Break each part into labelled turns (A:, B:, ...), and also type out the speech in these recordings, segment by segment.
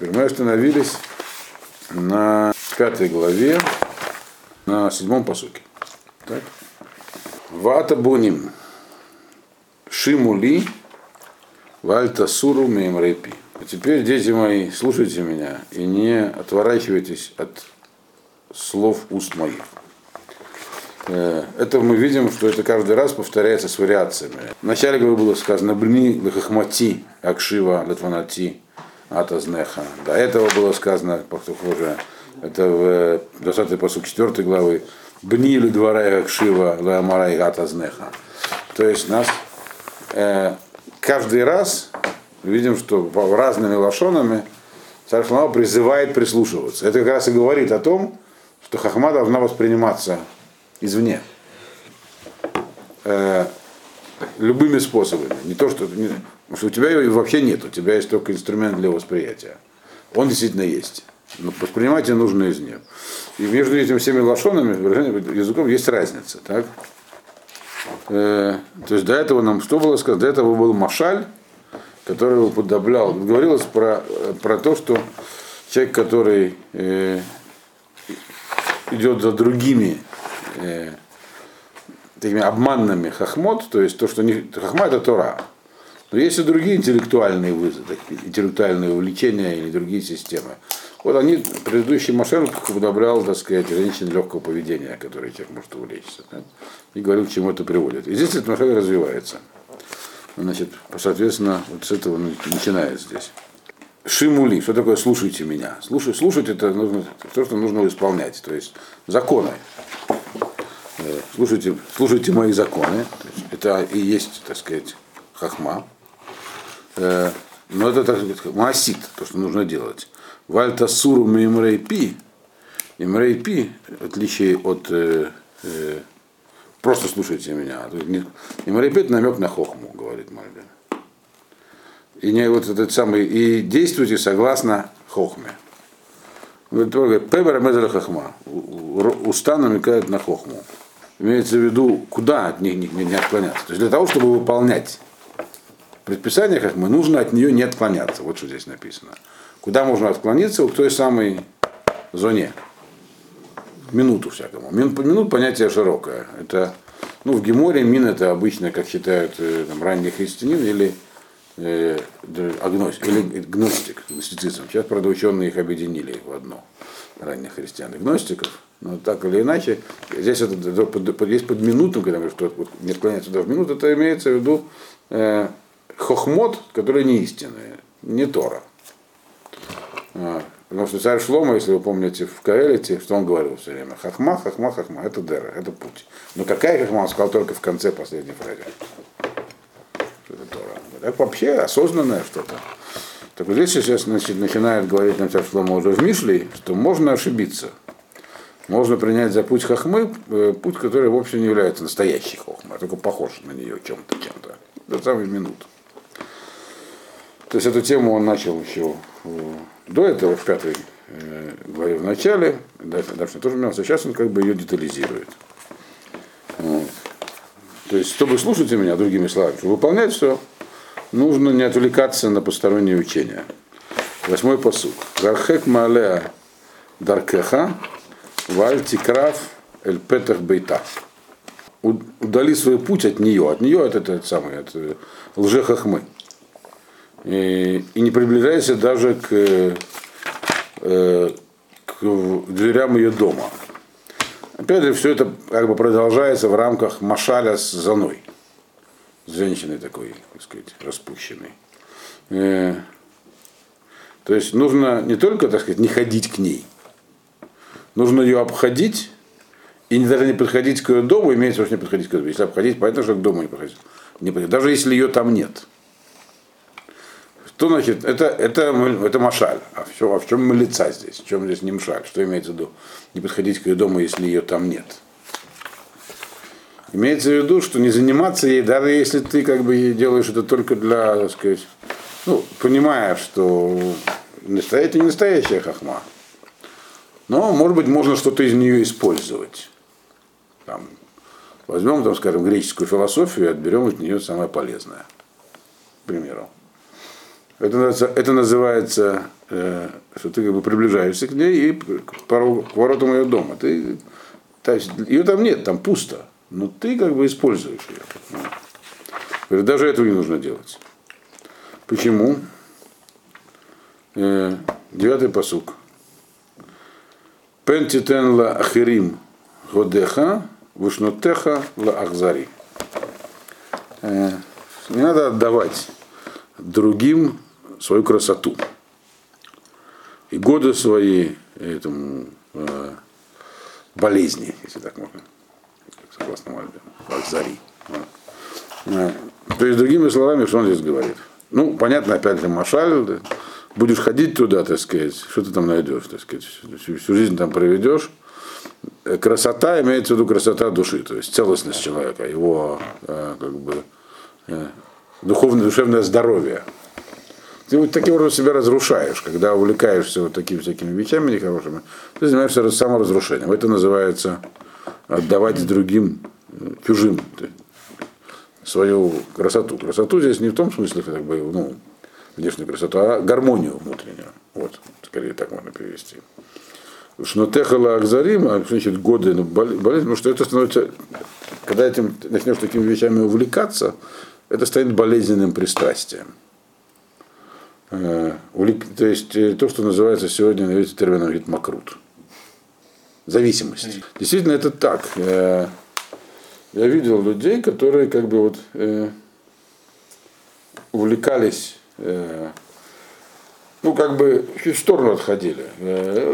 A: Мы остановились на пятой главе, на седьмом посуке. Так? Вата буним шимули вальта суру мемрепи. А теперь, дети мои, слушайте меня и не отворачивайтесь от слов уст моих. Э, это мы видим, что это каждый раз повторяется с вариациями. Вначале было сказано «Бни лахахмати акшива латванати атазнеха». До этого было сказано, похоже, это в 20 посуд 4 главы «Бни лидварай акшива ламарай атазнеха». То есть нас э, каждый раз видим, что разными лошонами царь Шлама призывает прислушиваться. Это как раз и говорит о том, что хахма должна восприниматься извне. Э, любыми способами. Не то, что, не, что у тебя его вообще нет, у тебя есть только инструмент для восприятия. Он действительно есть. Но воспринимать нужно из нее. И между этими всеми лошонами, языком есть разница. Так? Э, то есть до этого нам что было сказано? До этого был Машаль, который подоблял. Говорилось про, про то, что человек, который э, идет за другими э, такими обманными хахмот, то есть то, что не, хахма это Тора. Но есть и другие интеллектуальные вызовы, интеллектуальные увлечения или другие системы. Вот они, предыдущий Машен удобрял, так сказать, женщин легкого поведения, которые человек может увлечься. Да? И говорил, к чему это приводит. И здесь этот Машен развивается. Значит, соответственно, вот с этого начинает здесь. Шимули, что такое слушайте меня? Слушать, слушать это нужно, то, что нужно исполнять, то есть законы. Э, слушайте, слушайте мои законы. Это и есть, так сказать, хахма. Э, но это, так сказать, маасит, то, что нужно делать. Вальта суру мимрейпи. Имрейпи, в отличие от э, просто слушайте меня. Имрейпи это намек на хохму, говорит Мальбин. И не вот этот самый, и действуйте согласно хохме. Пебер Мезер Хахма. Уста намекают на хохму. Имеется в виду, куда от них не, не, не отклоняться. То есть для того, чтобы выполнять предписание хохмы, нужно от нее не отклоняться. Вот что здесь написано. Куда можно отклониться? В той самой зоне. Минуту всякому. Минут, минут понятие широкое. Это, ну, в Геморе мин это обычно, как считают э, там, ранние христианин или э, агностик, или гностик, гностицизм. Сейчас, правда, ученые их объединили в одно, ранних христиан и гностиков. Но так или иначе, здесь это, есть под минуту, когда мы что не склоняется туда в минуту, это имеется в виду э, хохмот, которые не истинные, не Тора. А, потому что царь Шлома, если вы помните в Каэлите, что он говорил все время? Хахма, хахма, хахма, это дера, это путь. Но какая хахма, он сказал только в конце последней фразы. Это Тора. Это вообще осознанное что-то. Так вот здесь сейчас значит, начинает говорить нам царь Шлома уже в Мишле, что можно ошибиться. Можно принять за путь хахмы, э, путь, который вовсе не является настоящей хохмой, а только похож на нее чем-то, чем-то. До самой минуты. То есть эту тему он начал еще до этого, в пятой э, главе в начале, дальше, тоже менялся, сейчас он как бы ее детализирует. Вот. То есть, чтобы слушать меня, другими словами, чтобы выполнять все, нужно не отвлекаться на посторонние учения. Восьмой посуд. Гархек малеа даркеха валь тикрав эль петах бейта. Удали свой путь от нее. От нее это этот самый, от э, лжехахмы. И, и не приближайся даже к, э, к дверям ее дома. Опять же, все это как бы продолжается в рамках Машаля с Заной. С женщиной такой, так сказать, распущенной. Э, то есть нужно не только, так сказать, не ходить к ней, нужно ее обходить и даже не подходить к ее дому, имеется в виду не подходить к ее дому. Если обходить, понятно, что к дому не подходить. Не подходить. Даже если ее там нет. Что значит? Это, это, это машаль. А, все, а в чем мы лица здесь? В чем здесь не мшаль? Что имеется в виду? Не подходить к ее дому, если ее там нет. Имеется в виду, что не заниматься ей, даже если ты как бы делаешь это только для, так сказать, ну, понимая, что это не настоящая хахма. Но, может быть, можно что-то из нее использовать. Там, возьмем, там, скажем, греческую философию и отберем от нее самое полезное. К примеру. Это это называется э, что ты как бы приближаешься к ней и к, порогу, к воротам ее дома. Ты, то есть, ее там нет, там пусто, но ты как бы используешь ее. Говорит, даже этого не нужно делать. Почему? Э, девятый посук. Пентитен ла ахирим годеха, вышнотеха ла ахзари. Э, не надо отдавать другим свою красоту. И годы свои этому э, болезни, если так можно, согласно Мальбе, Ахзари. Э, то есть, другими словами, что он здесь говорит? Ну, понятно, опять же, Машаль, будешь ходить туда, так сказать, что ты там найдешь, так сказать, всю, всю жизнь там проведешь. Красота имеется в виду красота души, то есть целостность человека, его э, как бы э, духовное, душевное здоровье. Ты вот таким образом себя разрушаешь, когда увлекаешься вот такими всякими вещами нехорошими, ты занимаешься саморазрушением. Это называется отдавать другим, э, чужим свою красоту. Красоту здесь не в том смысле, как бы, ну, внешнюю красоту, а гармонию внутреннюю. Вот, скорее так можно перевести. Шнотехала Акзарим, а значит годы ну, болезнь, потому что это становится, когда этим начнешь такими вещами увлекаться, это станет болезненным пристрастием. Э, то есть э, то, что называется сегодня на весь термином говорит макрут. Зависимость. Действительно, это так. Э, я видел людей, которые как бы вот увлекались ну, как бы в сторону отходили.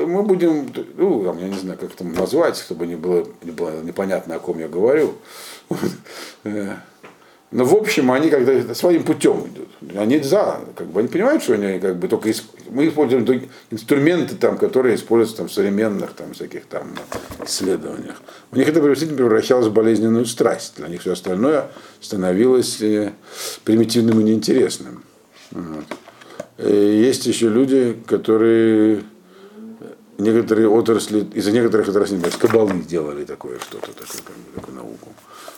A: Мы будем, ну, я не знаю, как это назвать, чтобы не было, не было непонятно, о ком я говорю. Но в общем они когда своим путем идут. Они за, как бы они понимают, что они как бы только исп... мы используем инструменты, там, которые используются там, в современных там, всяких там исследованиях. У них это превращалось в болезненную страсть. Для них все остальное становилось э, примитивным и неинтересным. Вот. И есть еще люди, которые некоторые отрасли, из-за некоторых отраслей, например, кабалы делали такое что-то, такое, как бы, такую науку.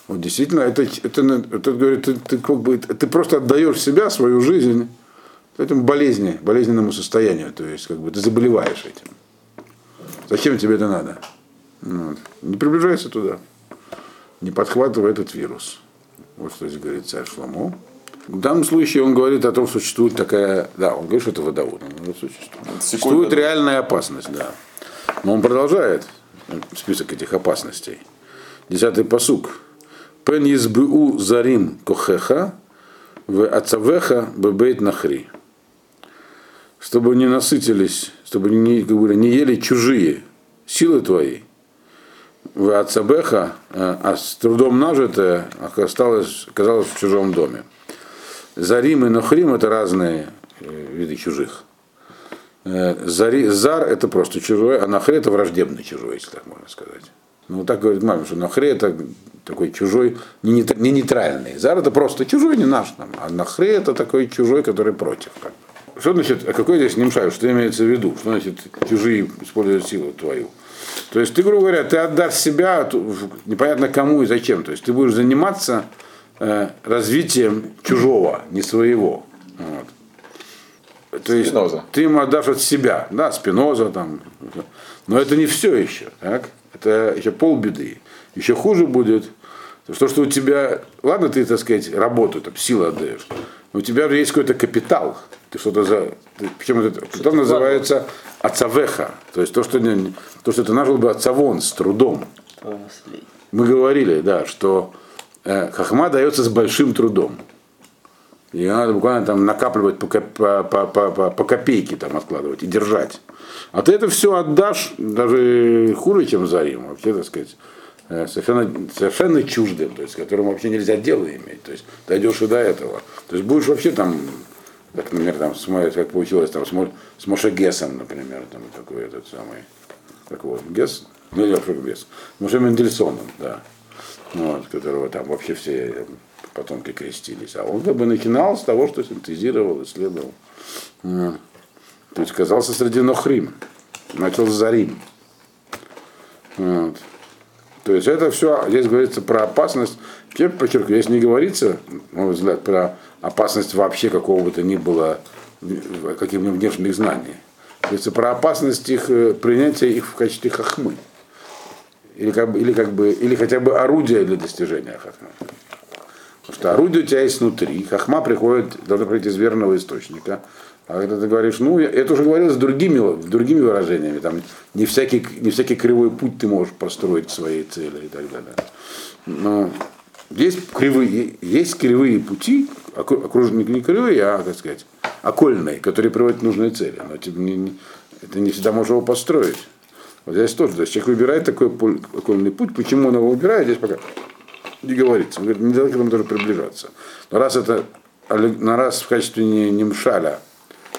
A: Вот действительно, это, это, это говорит, ты, ты, как бы, ты просто отдаешь себя, свою жизнь этому болезни, болезненному состоянию. То есть, как бы ты заболеваешь этим. Зачем тебе это надо? Вот. Не приближайся туда. Не подхватывай этот вирус. Вот что здесь говорит царь Шломо. В данном случае он говорит о том, что существует такая, да, он говорит, что это водовод. Существует, существует реальная опасность, да. Но он продолжает список этих опасностей. Десятый посук. Пен избу зарим кохеха, в ацавеха бебейт нахри. Чтобы не насытились, чтобы не, как бы, не ели чужие силы твои. В ацабеха, э, а с трудом нажитое осталось, оказалось в чужом доме. Зарим и нахрим это разные э, виды чужих. Э, зари, зар это просто чужой, а нахри это враждебный чужой, если так можно сказать. Ну, так говорит мама, что нахре это такой чужой, не, не нейтральный. Зар это просто чужой, не наш там. А нахре это такой чужой, который против. Что значит, а какой здесь немшай, что имеется в виду? Что значит чужие используют силу твою? То есть ты, грубо говоря, ты отдашь себя непонятно кому и зачем. То есть ты будешь заниматься э, развитием чужого, не своего. Вот. То есть Спиноза. ты ему отдашь от себя, да, спиноза там. Но это не все еще. Так? Это еще полбеды. Еще хуже будет, то, что у тебя, ладно, ты, так сказать, работу, там, силы отдаешь, но у тебя же есть какой-то капитал. Ты что-то за. Ты, причем этот капитал называется отцавеха. То есть то, что, не, то, что ты нажил бы отцавон с трудом. Мы говорили, да, что хахма дается с большим трудом. И надо буквально там накапливать по, по, по, по, по копейке там откладывать и держать. А ты это все отдашь даже хуже, чем Зарим, вообще, так сказать, э, совершенно, совершенно чуждым, то есть, которым вообще нельзя дело иметь. То есть дойдешь и до этого. То есть будешь вообще там, как, например, там, как получилось там, с, с Моше например, там такой этот самый, как его, Гесс? Ну, я Гесс. Моше Мендельсоном, да. Вот, которого там вообще все потомки крестились. А он как бы начинал с того, что синтезировал, исследовал. То есть оказался среди Нохрим. Начал с Зарим. Вот. То есть это все, здесь говорится про опасность. Я подчеркиваю, здесь не говорится, на мой взгляд, про опасность вообще какого бы то ни было каких-нибудь внешних знаний. Говорится про опасность их э, принятия их в качестве хахмы. Или, как бы, или, как бы, или хотя бы орудия для достижения хахмы. Потому что орудие у тебя есть внутри, хахма приходит, должна прийти из верного источника. А когда ты говоришь, ну, я, это уже говорил с другими, другими выражениями, там не всякий, не всякий кривой путь ты можешь построить своей цели и так далее. Но есть кривые, есть кривые пути, окруженные не кривые, а, как сказать, окольные, которые приводят к нужной цели. Но это не, это не всегда можно его построить. Вот здесь тоже, то есть человек выбирает такой окольный путь, почему он его выбирает, здесь пока не говорится. Он говорит, не надо к этому даже приближаться. Но раз это, на раз в качестве не, не мшаля,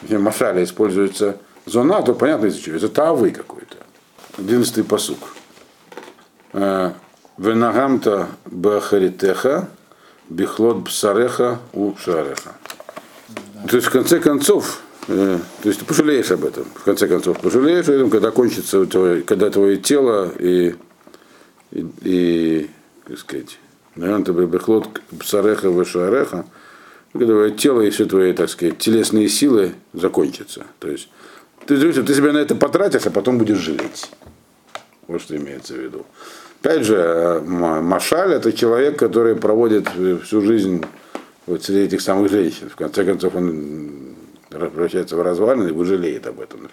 A: не машаля используется зона, то понятно из-за чего. Это тавы какой-то. Одиннадцатый посук. Э, Венагамта бахаритеха, бихлот бсареха у шареха. То есть, в конце концов, то есть ты пожалеешь об этом, в конце концов, пожалеешь об этом, когда кончится твое, когда твое тело и, и, и как сказать, наверное, ты бехлот бсареха вешареха, когда твое тело и все твои, так сказать, телесные силы закончатся. То есть ты, ты себя на это потратишь, а потом будешь жалеть. Вот что имеется в виду. Опять же, э, Машаль это человек, который проводит всю жизнь вот среди этих самых женщин. В конце концов, он превращается в развалины и выжалеет об этом.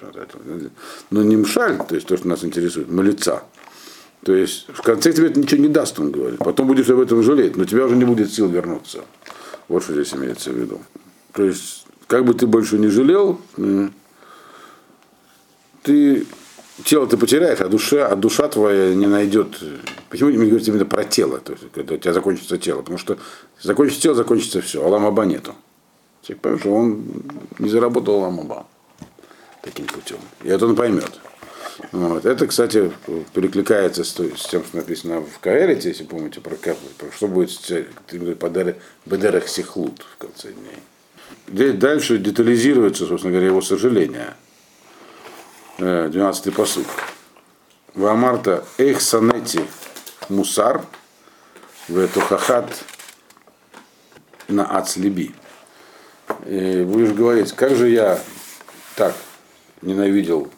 A: Но не мшаль, то есть то, что нас интересует, но лица. То есть в конце тебе это ничего не даст, он говорит. Потом будешь об этом жалеть, но у тебя уже не будет сил вернуться. Вот что здесь имеется в виду. То есть, как бы ты больше не жалел, ты тело ты потеряешь, а душа, а душа твоя не найдет. Почему мы говорим именно про тело, то есть, когда у тебя закончится тело? Потому что закончится тело, закончится все, а ламаба нету. Человек поймет, что он не заработал ламаба таким путем. И это он поймет. Вот. Это, кстати, перекликается с, с тем, что написано в Каэрите, если помните, про, про что будет подарок Бедерах Сихлут в конце дней. Здесь дальше детализируется, собственно говоря, его сожаление. 12-й посуд. Вамарта Эйх Санети Мусар Ветухахат на Ацлиби. Будешь говорить, как же я так ненавидел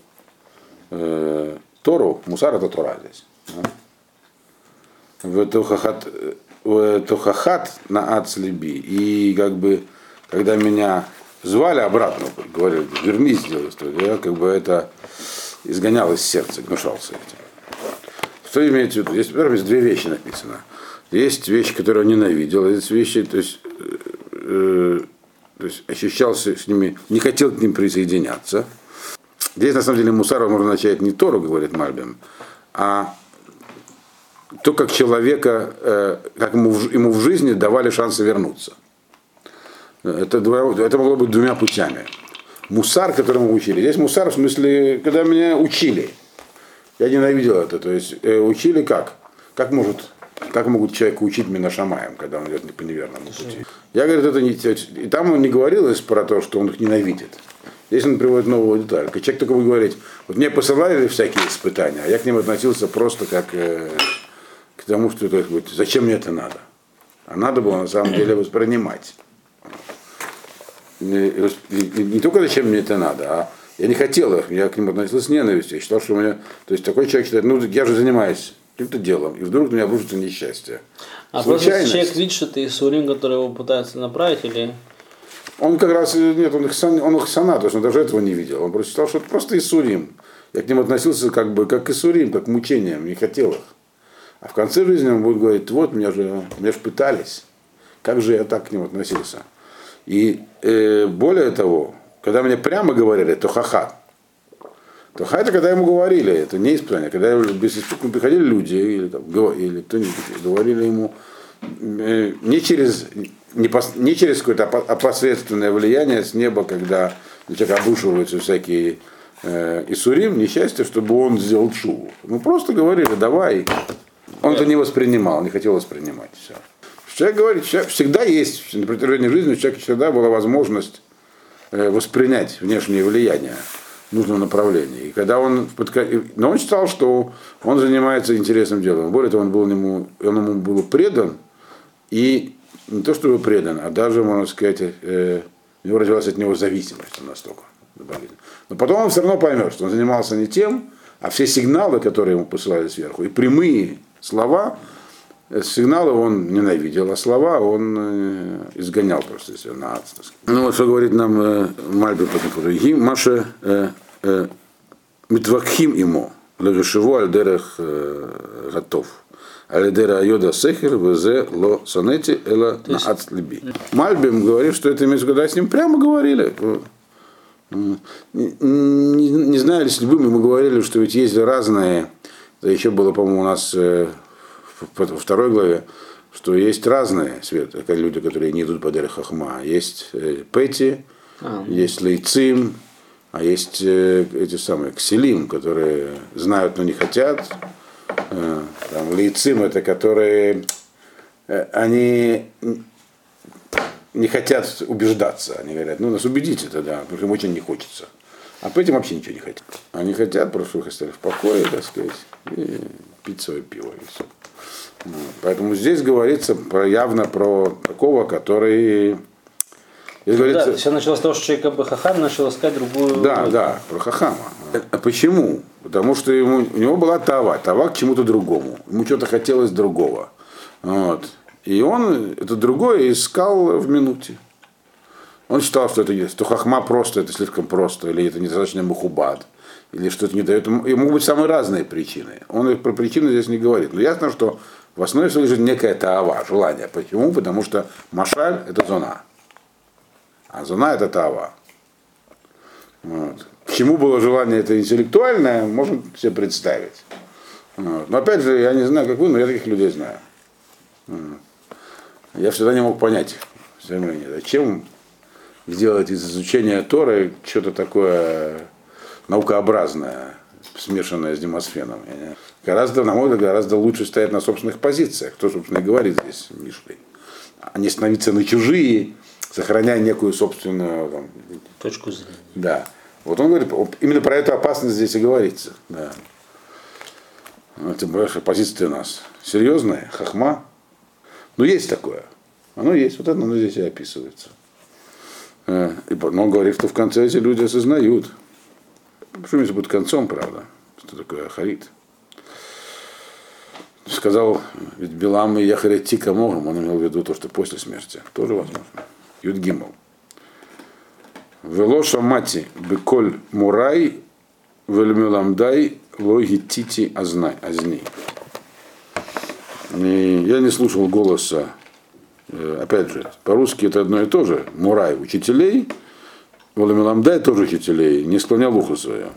A: э, Тору, Мусар это Тора здесь. Ветухахат Ветухахат на Ацлиби. И как бы, когда меня звали обратно, говорили, вернись, сделай историю. Я как бы это изгонял из сердца, гнушался этим. Что имеется в виду? Здесь, во-первых, две вещи написано. Есть вещи, которые он ненавидел, есть вещи, то есть, э, то есть ощущался с ними, не хотел к ним присоединяться. Здесь, на самом деле, Мусаров можно начать не Тору, говорит Мальбим, а то, как человека, э, как ему, ему в жизни давали шансы вернуться. Это, это могло быть двумя путями. Мусар, который мы учили. Здесь мусар в смысле, когда меня учили. Я ненавидел это. То есть э, учили как? Как может как могут человека учить Минашамаем, когда он идет по неверному пути? Я говорю, это не... И там он не говорилось про то, что он их ненавидит. Здесь он приводит новую деталь. Человек только будет говорить, вот мне посылали всякие испытания, а я к ним относился просто как э, к тому, что то есть, зачем мне это надо. А надо было на самом деле воспринимать не, не, не только зачем мне это надо, а я не хотел их, я к ним относился с ненавистью. Я считал, что у меня. То есть такой человек считает, ну я же занимаюсь каким-то делом, и вдруг у меня обрушится несчастье.
B: А просто человек видит, что ты Сурим, который его пытается направить, или.
A: Он как раз, нет, он их, он их сана, то есть он даже этого не видел. Он просто считал, что это просто Исурим. Я к ним относился как бы как к Исурим, как к мучениям, не хотел их. А в конце жизни он будет говорить, вот, меня же, меня же пытались. Как же я так к ним относился? И э, более того, когда мне прямо говорили, то ха-ха. То это когда ему говорили, это не испытание, когда беспрекословно приходили люди или, там, или кто-нибудь говорили ему э, не через, не, пос, не через какое-то опосредственное влияние с неба, когда на человека обрушиваются всякие э, Исурим, несчастье, чтобы он сделал шубу. Ну просто говорили, давай. Он это не воспринимал, не хотел воспринимать. Все. Человек говорит, человек, всегда есть, на протяжении жизни у человека всегда была возможность э, воспринять внешнее влияние в нужном направлении. И когда он, но он считал, что он занимается интересным делом. Более того, он был ему, он ему был предан, и не то, что был предан, а даже, можно сказать, э, у него развилась от него зависимость настолько. Но потом он все равно поймет, что он занимался не тем, а все сигналы, которые ему посылали сверху, и прямые слова, сигналы он ненавидел, а слова он э, изгонял просто если на. Ну вот что говорит нам э, Мальби потом, Маша э, Митвакхим ему, Легашеву Альдерах готов. Алидера Айода Сехер, ВЗ Ло Сонети, Эла Наат Либи. Мальбим говорит, что это имеется в виду, с ним прямо говорили. Не, не, не знаю, если бы мы говорили, что ведь есть разные, это еще было, по-моему, у нас во второй главе, что есть разные свет, люди, которые не идут по Дере Хахма. Есть э, Пети, а. есть Лейцим, а есть э, эти самые Кселим, которые знают, но не хотят. Там, Лейцим это которые они не хотят убеждаться. Они говорят, ну нас убедите тогда, потому что им очень не хочется. А по этим вообще ничего не хотят. Они хотят, просто их оставили в покое, так сказать, и пить свое пиво и все. Поэтому здесь говорится про, явно про такого, который
B: Здесь говорится... Да, все началось с того, что человек бы Хахам начал искать другую...
A: Да, да, про Хахама. А почему? Потому что ему, у него была Тава, Тава к чему-то другому. Ему что-то хотелось другого. Вот. И он это другое искал в минуте. Он считал, что это есть, что хахма просто, это слишком просто, или это недостаточно мухубад, или что это не дает. И могут быть самые разные причины. Он про причины здесь не говорит. Но ясно, что в основе своей лежит некая таава, желание. Почему? Потому что машаль – это зона. А зона – это таава. Вот. К чему было желание это интеллектуальное, можно себе представить. Вот. Но опять же, я не знаю, как вы, но я таких людей знаю. Я всегда не мог понять. Зачем сделать из изучения Торы что-то такое наукообразное, смешанное с демосфеном. Гораздо, на мой взгляд, гораздо лучше стоять на собственных позициях. Кто, собственно, и говорит здесь Мишлей. А не становиться на чужие, сохраняя некую собственную там,
B: точку зрения.
A: Да. Вот он говорит, именно про эту опасность здесь и говорится. Да. Это большая позиция у нас. Серьезная, хахма, ну, есть такое. Оно есть, вот это оно здесь и описывается. Э, но он говорит, что в конце эти люди осознают. Почему это будет концом, правда? Что такое ахарит? Сказал, ведь Белам и Яхарети Камогам, он имел в виду то, что после смерти. Тоже возможно. Юдгимал. Велоша мати беколь мурай вельмюламдай логитити азни. И я не слушал голоса, э, опять же, по-русски это одно и то же, Мурай учителей, Валамеламдай тоже учителей, не склонял ухо свое.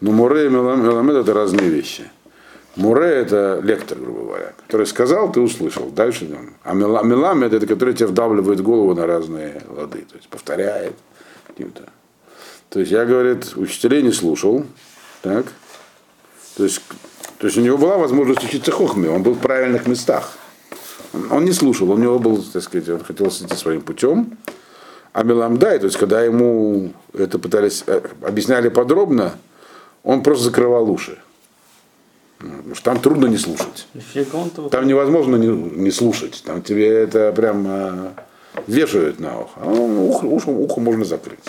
A: Но Муре и Меламед это разные вещи. Муре это лектор, грубо говоря, который сказал, ты услышал. Дальше А Меламед это который тебе вдавливает голову на разные лады, то есть повторяет. Каким-то. То есть я, говорит, учителей не слушал. Так. То есть то есть у него была возможность учиться хохме, он был в правильных местах. Он не слушал, у него был, так сказать, он хотел идти своим путем. А Меламдай, то есть когда ему это пытались, э, объясняли подробно, он просто закрывал уши. Потому что там трудно не слушать. Там невозможно не, не слушать. Там тебе это прям э, вешают на ухо. А ухо, ухо, ухо можно закрыть.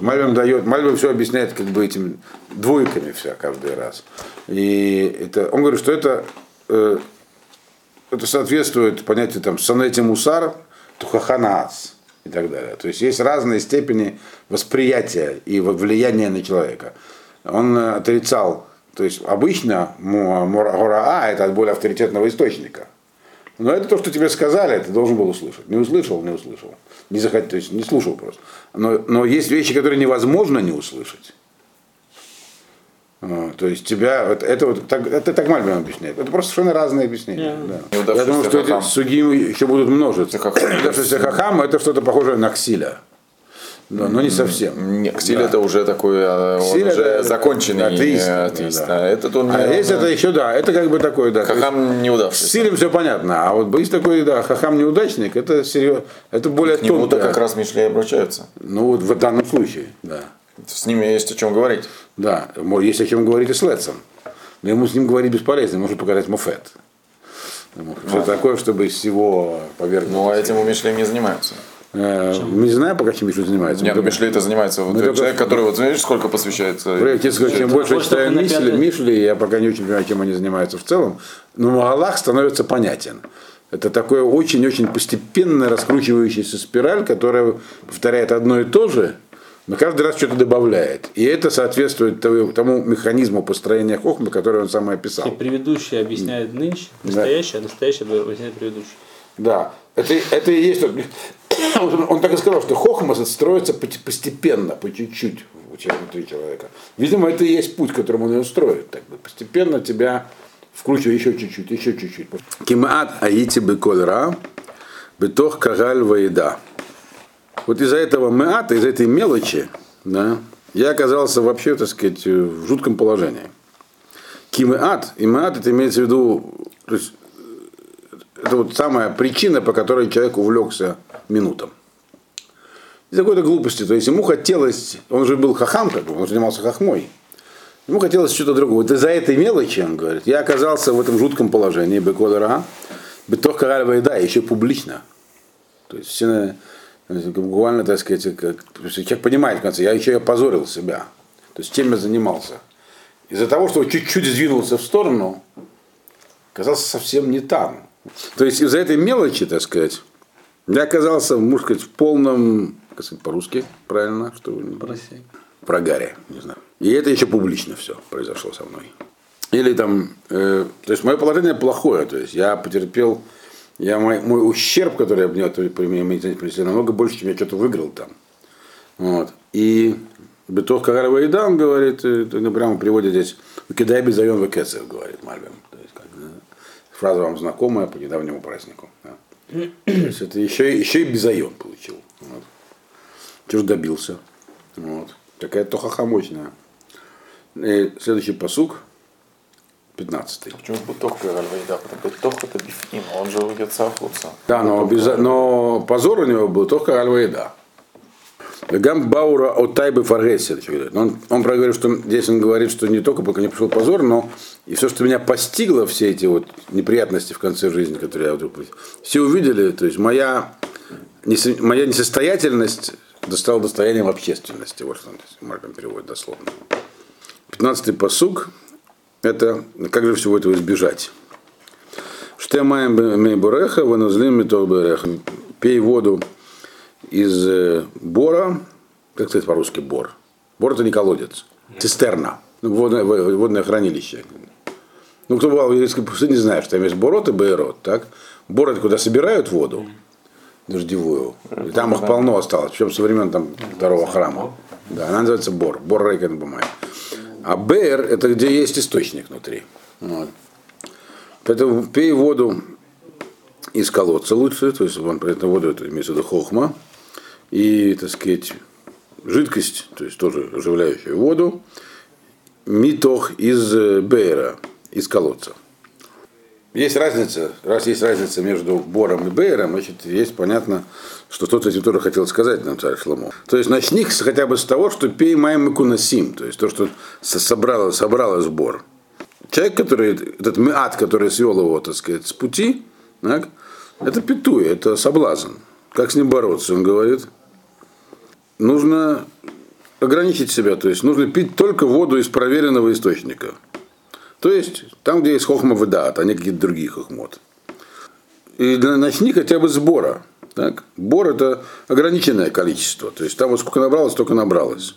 A: Мальбим дает, Мальбим все объясняет как бы этим двойками вся каждый раз. И это, он говорит, что это, э, это соответствует понятию там санети мусар, тухаханаас и так далее. То есть есть разные степени восприятия и влияния на человека. Он э, отрицал, то есть обычно мураа это от более авторитетного источника. Но это то, что тебе сказали, ты должен был услышать. Не услышал, не услышал. Не захотел, то есть не слушал просто. Но, но есть вещи, которые невозможно не услышать. А, то есть тебя, это, это вот так, это так Мальбин объясняет. Это просто совершенно разные объяснения. Yeah. Да. Я думаю, что эти судьи еще будут множиться. Удавшийся хахам это что-то похожее на ксиля. Да, но не совсем.
C: Нет, Ксиль да. это уже такой, а, он Ксиль уже это, законченный атеист. атеист да.
A: А этот он. А есть это еще, да, это как бы такой, да.
C: Хахам неудавшийся.
A: С Ксилем все понятно, а вот есть такой, да, хахам неудачник, это серьезно, это более
C: К тонко. как раз Мишлей обращаются.
A: Ну вот в данном случае, да.
C: С ними есть о чем говорить.
A: Да, есть о чем говорить и с Лецем. Но ему с ним говорить бесполезно, ему нужно показать Муфет. Что а. такое, чтобы из всего повергнуть.
C: Ну, а этим у Мишлей не занимаются.
A: Э, не знаю, пока чем Мишли занимается.
C: Нет, ну, Мишли это занимается вот человек, только... который, вот знаешь, сколько посвящается.
A: Проект, чем больше я читаю Мишли, Мишли, я пока не очень понимаю, чем они занимаются в целом, но Магалах становится понятен. Это такое очень-очень постепенно раскручивающаяся спираль, которая повторяет одно и то же, но каждый раз что-то добавляет. И это соответствует тому механизму построения хохмы, который он сам и описал. И
B: предыдущий объясняет нынче, настоящее, да. а настоящее объясняет предыдущий.
A: Да, это, это и есть... Он так и сказал, что хохма строится постепенно, по чуть-чуть внутри человека. Видимо, это и есть путь, которым он ее строит. Так бы. Постепенно тебя вкручивая еще чуть-чуть, еще чуть-чуть. Кимаат аити бекольра, бетох кагаль ваеда. Вот из-за этого меата, из-за этой мелочи, да, я оказался вообще, так сказать, в жутком положении. Кимеат, и меат это имеется в виду, то есть, это вот самая причина, по которой человек увлекся минутом. Из какой-то глупости. То есть ему хотелось, он же был хахам, как бы, он занимался хахмой. Ему хотелось что-то другое. Вот из-за этой мелочи, он говорит, я оказался в этом жутком положении, бекодара, бетох караль да, еще публично. То есть все буквально, так сказать, как, человек понимает в конце, я еще и опозорил себя. То есть чем я занимался. Из-за того, что чуть-чуть сдвинулся в сторону, оказался совсем не там. То есть из-за этой мелочи, так сказать, я оказался, можно сказать, в полном, как сказать, по-русски, правильно, что вы
B: Проси.
A: прогаре, не знаю. И это еще публично все произошло со мной. Или там, э, то есть мое положение плохое, то есть я потерпел я, мой, мой ущерб, который я мне принесли, намного больше, чем я что-то выиграл там. Вот. И Бетох Карава Идан говорит, это ну, прямо приводит здесь, кидай безайон в кесев, говорит Мальбим. Фраза вам знакомая по недавнему празднику. Да. То есть это еще, еще и безайон получил. Вот. Чего добился. Вот. Такая тохаха мощная. И следующий посук – 15.
C: Почему бытох да, бытох это бифним, он же уйдется охотца.
A: Да, но, без, но позор у него был только альвейда. Гам Баура от Тайбы Фаргеси. Он, он проговорил, что здесь он говорит, что не только пока не пришел позор, но и все, что меня постигло, все эти вот неприятности в конце жизни, которые я вдруг... Все увидели, то есть моя, моя несостоятельность стала достоянием общественности. Вот что он Марком переводит дословно. 15-й посуг это как же всего этого избежать? Штемаем мейбуреха, ванузлим метолбереха. Пей воду из э, бора, как сказать по-русски бор? Бор это не колодец, цистерна, ну, водное, водное хранилище. Ну, кто бывал в еврейской пустыне, не знает, что там есть борот и бейрот, так? Бор куда собирают воду дождевую. И там их полно осталось, причем со времен там второго храма. Да, она называется бор, бор рейкен бумай. А бер это где есть источник внутри. Вот. Поэтому пей воду из колодца лучше, то есть вам при этом воду это имеется в виду хохма. И, так сказать, жидкость, то есть тоже оживляющую воду, митох из э, бейра, из колодца. Есть разница, раз есть разница между Бором и Бейером, значит, есть понятно, что тот этим тоже хотел сказать нам царь Шломо. То есть начни хотя бы с того, что пей маем кунасим, то есть то, что собралось, собралось Бор. Человек, который, этот миат, который свел его, так сказать, с пути, так, это петуй, это соблазн. Как с ним бороться? Он говорит, нужно ограничить себя, то есть нужно пить только воду из проверенного источника. То есть там, где есть хохма выдат, а не какие-то другие хохмот. И начни хотя бы с бора. Так? Бор это ограниченное количество. То есть там вот сколько набралось, столько набралось.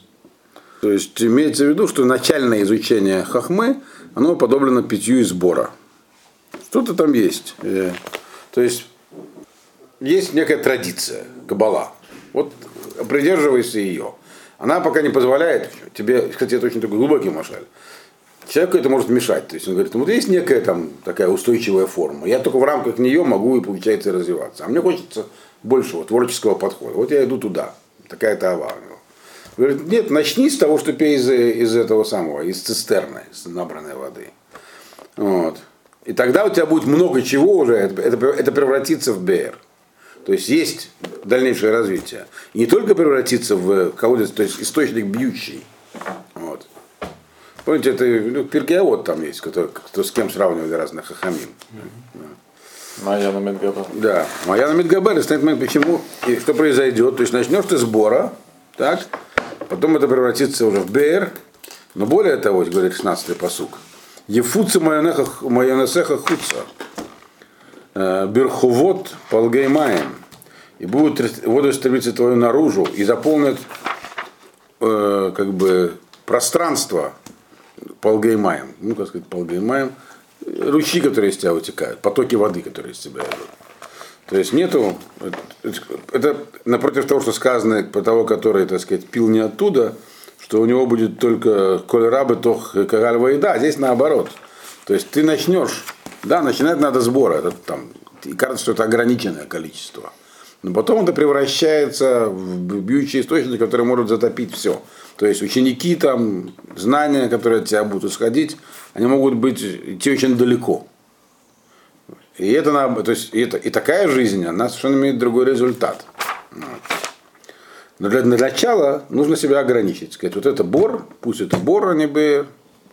A: То есть имеется в виду, что начальное изучение хохмы, оно подоблено питью из бора. Что-то там есть. Э, то есть есть некая традиция, кабала. Вот придерживайся ее. Она пока не позволяет тебе, кстати, это очень такой глубокий машаль, человеку это может мешать. То есть он говорит, ну вот есть некая там такая устойчивая форма. Я только в рамках нее могу и получается развиваться. А мне хочется большего творческого подхода. Вот я иду туда. Такая-то ава. Говорит, нет, начни с того, что пей из, из этого самого, из цистерны, из набранной воды. Вот. И тогда у тебя будет много чего уже, это, это превратится в БР. То есть есть дальнейшее развитие. И не только превратиться в колодец, то есть источник бьющий. Помните, это ну, Пергиавод там есть, кто, кто с кем сравнивали разных хахамим. Mm-hmm.
C: Моя на Медгабер.
A: Да, моя на Медгабер. Станет почему и что произойдет. То есть начнешь ты сбора, так, потом это превратится уже в БР, но более того, говорит 16-й посук, Ефуца майонесеха хуца, э, Берхувот полгеймаем, и будут воды стремиться твою наружу и заполнят э, как бы пространство полгеймаем, ну как сказать полгеймаем, ручьи, которые из тебя вытекают, потоки воды, которые из тебя идут. То есть нету, это напротив того, что сказано про того, который, так сказать, пил не оттуда, что у него будет только коль рабы, тох кагальва еда, здесь наоборот. То есть ты начнешь, да, начинать надо сбора, это там, и кажется, что это ограниченное количество. Но потом это превращается в бьющий источник, который может затопить все. То есть ученики там, знания, которые от тебя будут исходить, они могут быть идти очень далеко. И это, то есть, и, это, и такая жизнь, она совершенно имеет другой результат. Но для, для начала нужно себя ограничить. Сказать, вот это бор, пусть это бор, а не бы,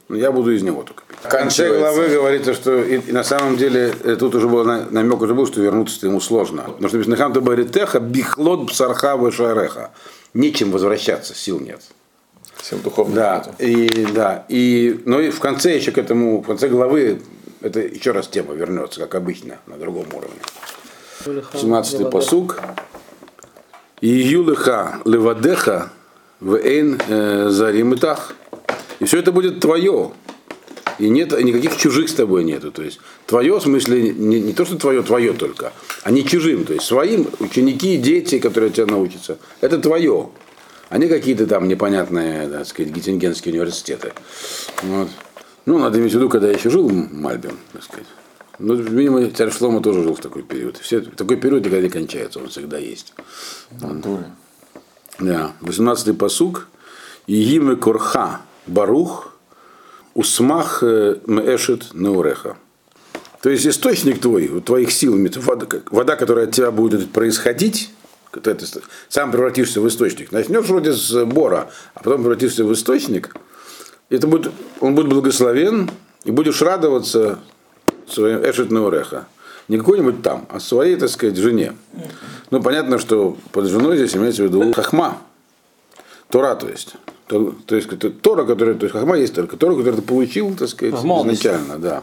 A: но я буду из него только пить. В конце главы говорится, что и, и на самом деле э, тут уже был намек уже был, что вернуться ему сложно. Потому что написано Хамта Баритеха, бихлот псарха шареха. Нечем возвращаться, сил нет.
C: Всем духовным.
A: Да, и, да, и, но и в конце еще к этому, в конце главы это еще раз тема вернется, как обычно, на другом уровне. 17-й посуг. И юлыха левадеха в эйн э, заримитах. И все это будет твое. И нет никаких чужих с тобой нету. То есть твое в смысле не, не то, что твое, твое только, а не чужим. То есть своим ученики, дети, которые тебя научатся, это твое. Они какие-то там непонятные, так сказать, геттингенские университеты. Вот. Ну, надо иметь в виду, когда я еще жил в Мальбе, так сказать. Ну, видимо, царь Шлома тоже жил в такой период. Все, такой период никогда не кончается, он всегда есть.
C: Натуре.
A: Да. 18-й посуг. Игимы Корха Барух Усмах э, Меэшет Неуреха. То есть источник твой, у твоих сил, вода, вода, которая от тебя будет происходить, ты сам превратишься в источник. Начнешь вроде с бора, а потом превратишься в источник, это будет, он будет благословен, и будешь радоваться своим Эшет Неуреха. Не какой-нибудь там, а своей, так сказать, жене. Ну, понятно, что под женой здесь имеется в виду хахма. Тора, то есть. То, то есть это Тора, которая, то есть хахма есть только Тора, которую ты получил, так сказать, изначально, да.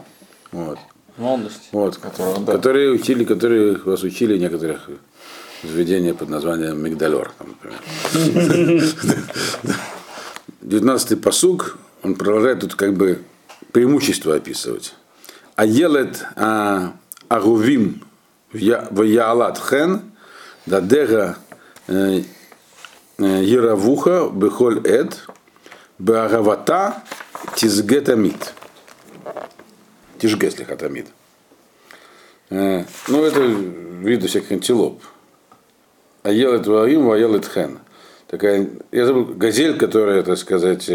A: Вот.
B: Молодость.
A: Вот. Которого, да. Которые учили, которые вас учили некоторых заведения под названием Мигдалер, например. 19-й посуг, он продолжает тут как бы преимущество описывать. А елет а, агувим в яалат хен, дадега э, э, Яравуха бехоль эд, беагавата тизгетамид. Тишге слихатамид. Э, ну, это виды всяких антилоп. А елет ваим, а елет хен. Такая, я забыл, газель, которая, так сказать,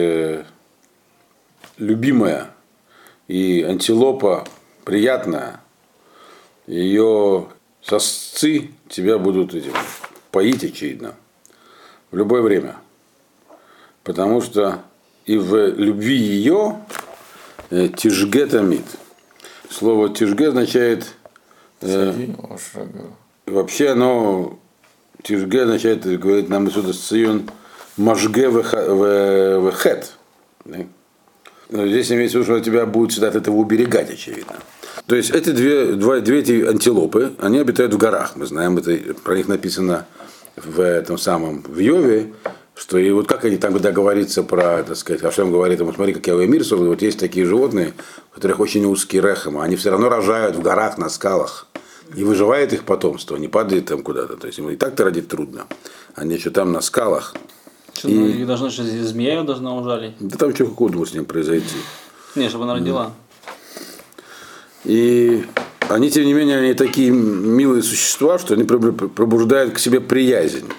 A: любимая и антилопа приятная, ее сосцы тебя будут этим поить, очевидно, в любое время. Потому что и в любви ее э, тишгетамид. Слово тишге означает э, вообще оно тишге означает, говорит нам отсюда в хет. Здесь имеется в виду, что тебя будет всегда от этого уберегать, очевидно. То есть эти две, два, две эти антилопы, они обитают в горах. Мы знаем, это, про них написано в этом самом, в Йове, что и вот как они там, когда про, так сказать, что он говорит, вот смотри, как я мир вот есть такие животные, у которых очень узкий рехом, а они все равно рожают в горах, на скалах. И выживает их потомство, не падает там куда-то. То есть ему и так-то родить трудно. Они еще там на скалах.
B: Что, ну, и... должна, что змея должна ужалить?
A: Да там что угодно с ним произойти.
B: Не, чтобы она родила.
A: И они, тем не менее, они такие милые существа, что они пробуждают к себе приязнь.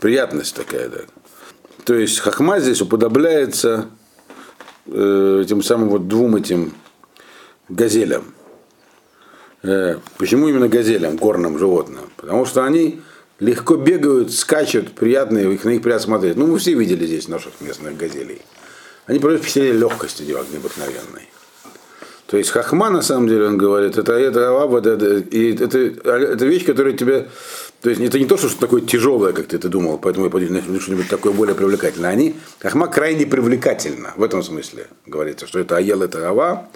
A: Приятность такая, да. То есть хахма здесь уподобляется э, этим самым вот двум этим газелям. Э, почему именно газелям, горным животным? Потому что они легко бегают, скачут, приятные, их, на них приятно смотреть. Ну, мы все видели здесь наших местных газелей. Они просто впечатление легкости необыкновенной. То есть хахма, на самом деле, он говорит, это, это, это, это, это, это вещь, которая тебе... То есть это не то, что такое тяжелое, как ты это думал, поэтому я подумал, что-нибудь такое более привлекательное. Они, хахма крайне привлекательна, в этом смысле говорится, что это аел, это ава,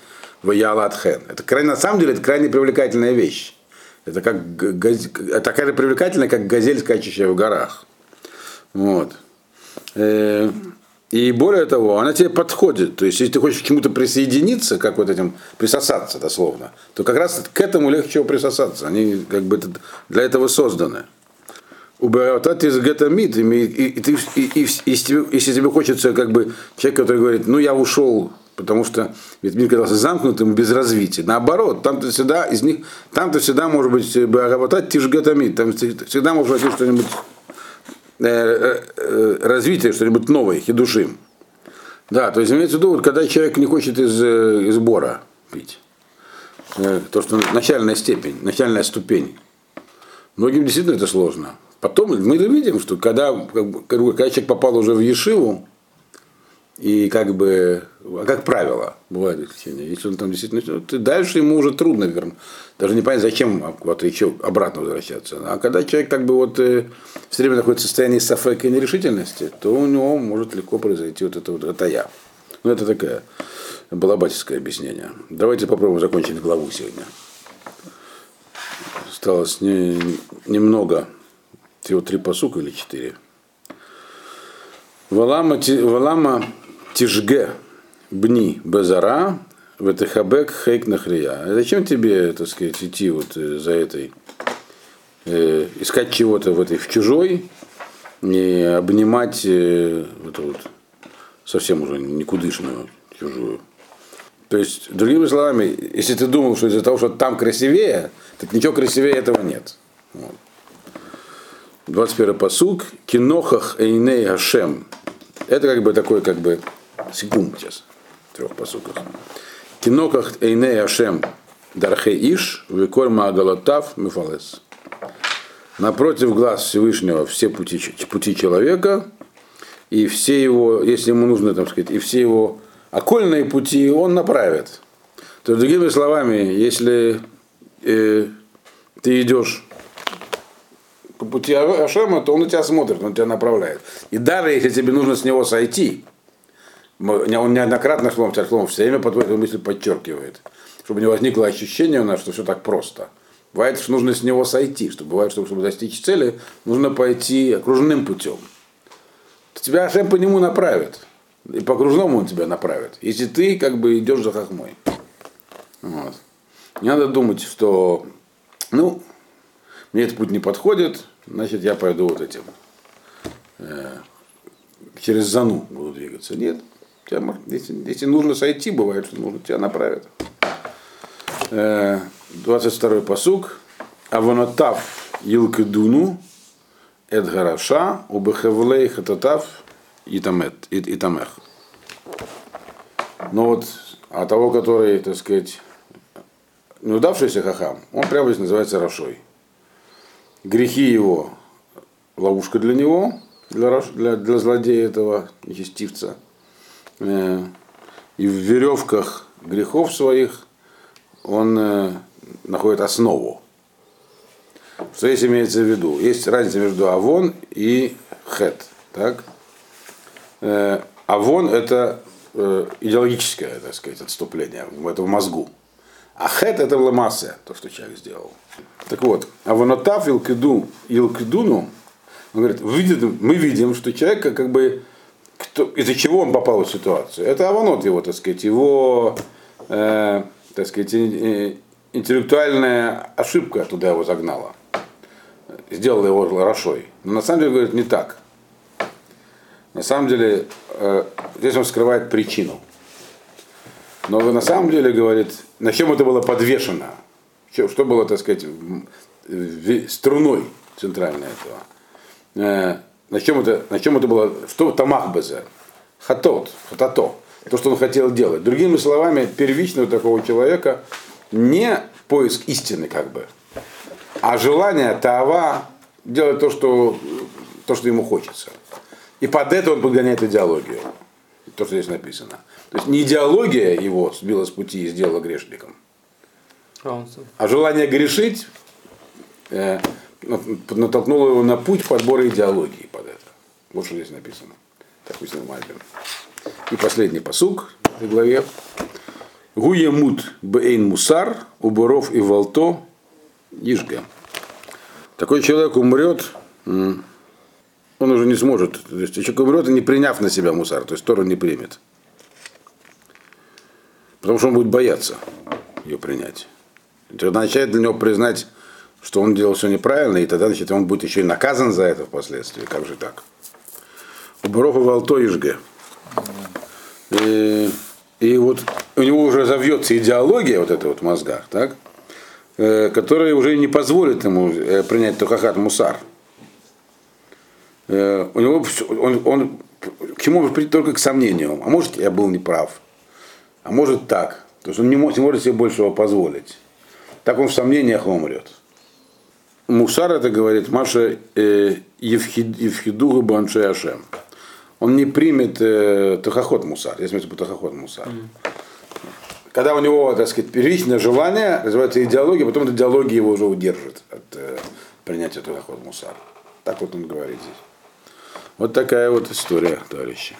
A: ваялат хен. Это крайне, на самом деле, это крайне привлекательная вещь. Это как, такая же привлекательная, как газель, скачущая в горах. Вот. Э, и более того, она тебе подходит. То есть, если ты хочешь к чему-то присоединиться, как вот этим, присосаться дословно, то как раз к этому легче всего присосаться. Они как бы для этого созданы. У из гетамид, и, и, и, и, если тебе хочется, как бы, человек, который говорит, ну я ушел, потому что ведь мир казался замкнутым без развития. Наоборот, там-то всегда из них, там-то всегда может быть работать тишгетамид, там всегда может быть что-нибудь Э, э, э, развитие, что-нибудь новое, хидушим. Да, то есть имеется в виду, вот, когда человек не хочет из, из бора пить. То, что начальная степень, начальная ступень. Многим действительно это сложно. Потом мы видим, что когда, когда человек попал уже в Ешиву, и как бы, а как правило, бывает исключения, если он там действительно, то дальше ему уже трудно верно. Даже не понять, зачем вот еще обратно возвращаться. А когда человек как бы вот э, все время находится в состоянии сафека и нерешительности, то у него может легко произойти вот это вот это я. Ну, это такое балабатическое объяснение. Давайте попробуем закончить главу сегодня. Осталось не, немного, всего три посука или четыре. Валама, валама тишге бни базара ветехабек хейк нахрия. Зачем тебе, так сказать, идти вот э, за этой, э, искать чего-то в этой, в чужой, не обнимать э, эту вот совсем уже никудышную чужую. То есть, другими словами, если ты думал, что из-за того, что там красивее, так ничего красивее этого нет. Вот. 21 посук. Кинохах эйней Хашем. Это как бы такой, как бы, секунд сейчас, трех посуках. Киноках Эйней Ашем Дархе Иш, Виколь Магалатав Мифалес. Напротив глаз Всевышнего все пути, пути человека, и все его, если ему нужно, там сказать, и все его окольные пути он направит. То есть, другими словами, если э, ты идешь по пути Ашема, то он на тебя смотрит, он тебя направляет. И даже если тебе нужно с него сойти, он неоднократно Шлом Царь все время под эту мысль подчеркивает, чтобы не возникло ощущение у нас, что все так просто. Бывает, что нужно с него сойти, что бывает, что чтобы достичь цели, нужно пойти окружным путем. Тебя Ашем по нему направит. И по окружному он тебя направит. Если ты как бы идешь за хохмой. Вот. Не надо думать, что ну, мне этот путь не подходит, значит я пойду вот этим. Э, через зану буду двигаться. Нет, Тебя, если, если нужно сойти, бывает, что нужно, тебя направят. 22 посук. Аванатав Илкедуну Эдгараша Убехевлей Хататав Итамех. Но вот а того, который, так сказать, неудавшийся хахам, он прямо здесь называется Рашой. Грехи его ловушка для него, для, для, для злодея этого нечестивца – Э, и в веревках грехов своих он э, находит основу. Что здесь имеется в виду? Есть разница между авон и хет. Так? Э, авон это идеологическое, так сказать, отступление, это в мозгу. А хет это ламасия, то, что человек сделал. Так вот, авонотав илкиду, илкидуну, он говорит, мы видим, что человек как бы кто, из-за чего он попал в ситуацию. Это Аванот его, так сказать, его, э, так сказать, интеллектуальная ошибка туда его загнала. Сделала его Рашой. Но на самом деле, говорит, не так. На самом деле, э, здесь он скрывает причину. Но на самом деле, говорит, на чем это было подвешено? Что было, так сказать, струной центральной этого? На чем это, на чем это было, что тамах безе, хатот, хатато, то, что он хотел делать. Другими словами, первично у такого человека не поиск истины, как бы, а желание Таава делать то, что, то, что ему хочется. И под это он подгоняет идеологию. то, что здесь написано. То есть не идеология его сбила с пути и сделала грешником, а желание грешить э, натолкнуло его на путь подбора идеологии под это. Вот что здесь написано. Так пусть Мальбин. И последний посук в главе. Гуемут бейн мусар, уборов и волто, ижга. Такой человек умрет, он уже не сможет. То есть человек умрет, не приняв на себя мусар, то есть Тору не примет. Потому что он будет бояться ее принять. Это означает для него признать, что он делал все неправильно, и тогда значит, он будет еще и наказан за это впоследствии. Как же так? Уборов и волто ижге. И, и вот у него уже завьется идеология вот эта вот в мозгах, так? Э, которая уже не позволит ему э, принять Тухахат Мусар. Э, у него он, он к чему может прийти только к сомнению. А может, я был неправ. А может так. То есть он не может, не может себе больше его позволить. Так он в сомнениях умрет. Мусар это говорит Маша э, Евхидуга Баншей Ашем он не примет э, тахоход мусар, если это тахоход мусар. Mm. Когда у него, так сказать, первичное желание, называется идеология, потом эта идеология его уже удержит от э, принятия тахоход мусар. Так вот он говорит здесь. Вот такая вот история, товарищи.